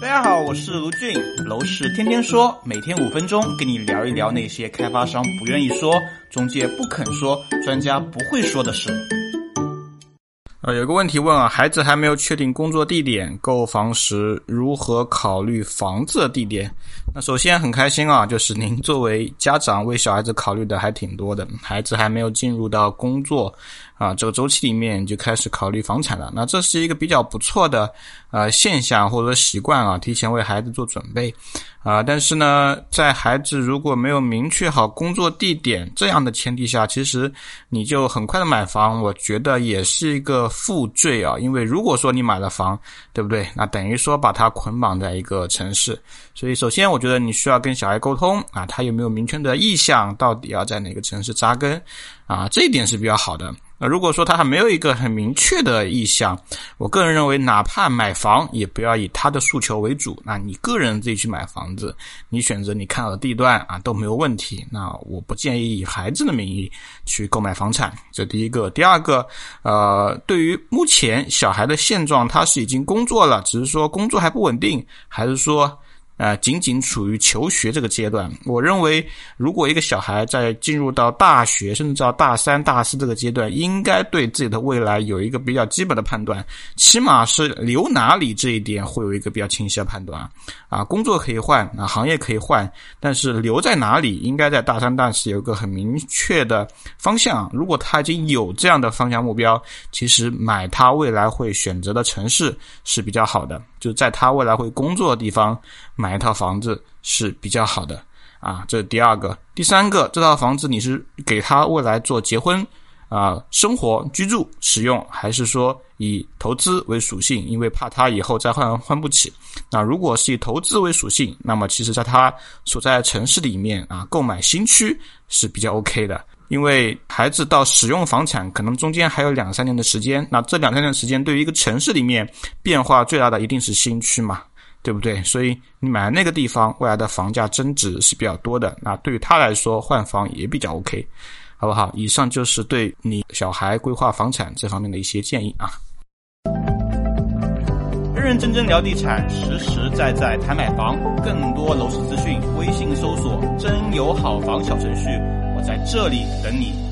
大家好，我是卢俊，楼市天天说，每天五分钟跟你聊一聊那些开发商不愿意说、中介不肯说、专家不会说的事。呃，有个问题问啊，孩子还没有确定工作地点，购房时如何考虑房子的地点？那首先很开心啊，就是您作为家长为小孩子考虑的还挺多的，孩子还没有进入到工作啊这个周期里面就开始考虑房产了，那这是一个比较不错的呃现象或者说习惯啊，提前为孩子做准备。啊，但是呢，在孩子如果没有明确好工作地点这样的前提下，其实你就很快的买房，我觉得也是一个负罪啊。因为如果说你买了房，对不对？那等于说把它捆绑在一个城市。所以，首先我觉得你需要跟小孩沟通啊，他有没有明确的意向，到底要在哪个城市扎根啊？这一点是比较好的。那如果说他还没有一个很明确的意向，我个人认为，哪怕买房，也不要以他的诉求为主。那你个人自己去买房子，你选择你看好的地段啊都没有问题。那我不建议以孩子的名义去购买房产。这第一个，第二个，呃，对于目前小孩的现状，他是已经工作了，只是说工作还不稳定，还是说？呃，仅仅处于求学这个阶段，我认为，如果一个小孩在进入到大学，甚至到大三、大四这个阶段，应该对自己的未来有一个比较基本的判断，起码是留哪里这一点会有一个比较清晰的判断。啊，工作可以换，啊，行业可以换，但是留在哪里，应该在大三、大四有一个很明确的方向。如果他已经有这样的方向目标，其实买他未来会选择的城市是比较好的，就在他未来会工作的地方买。一套房子是比较好的啊，这是第二个。第三个，这套房子你是给他未来做结婚啊、生活、居住、使用，还是说以投资为属性？因为怕他以后再换换不起。那如果是以投资为属性，那么其实在他所在城市里面啊，购买新区是比较 OK 的。因为孩子到使用房产可能中间还有两三年的时间，那这两三年时间对于一个城市里面变化最大的一定是新区嘛。对不对？所以你买那个地方，未来的房价增值是比较多的。那对于他来说，换房也比较 OK，好不好？以上就是对你小孩规划房产这方面的一些建议啊。认认真真聊地产，实实在在谈买房。更多楼市资讯，微信搜索“真有好房”小程序，在这里等你。